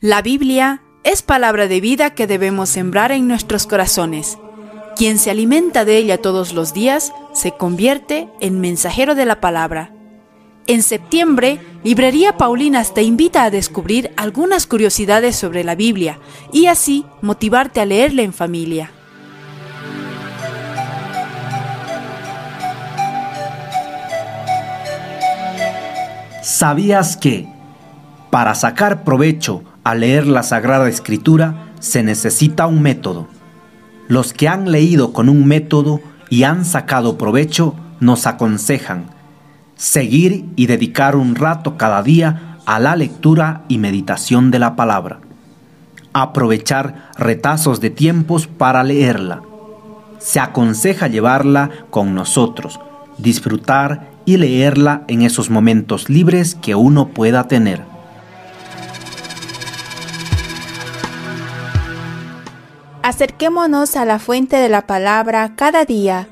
La Biblia es palabra de vida que debemos sembrar en nuestros corazones. Quien se alimenta de ella todos los días se convierte en mensajero de la palabra. En septiembre, Librería Paulinas te invita a descubrir algunas curiosidades sobre la Biblia y así motivarte a leerla en familia. ¿Sabías que para sacar provecho a leer la Sagrada Escritura se necesita un método? Los que han leído con un método y han sacado provecho nos aconsejan seguir y dedicar un rato cada día a la lectura y meditación de la palabra. Aprovechar retazos de tiempos para leerla. Se aconseja llevarla con nosotros, disfrutar y leerla en esos momentos libres que uno pueda tener. Acerquémonos a la fuente de la palabra cada día,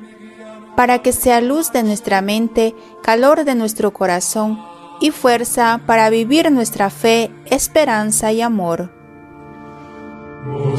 para que sea luz de nuestra mente, calor de nuestro corazón y fuerza para vivir nuestra fe, esperanza y amor. Oh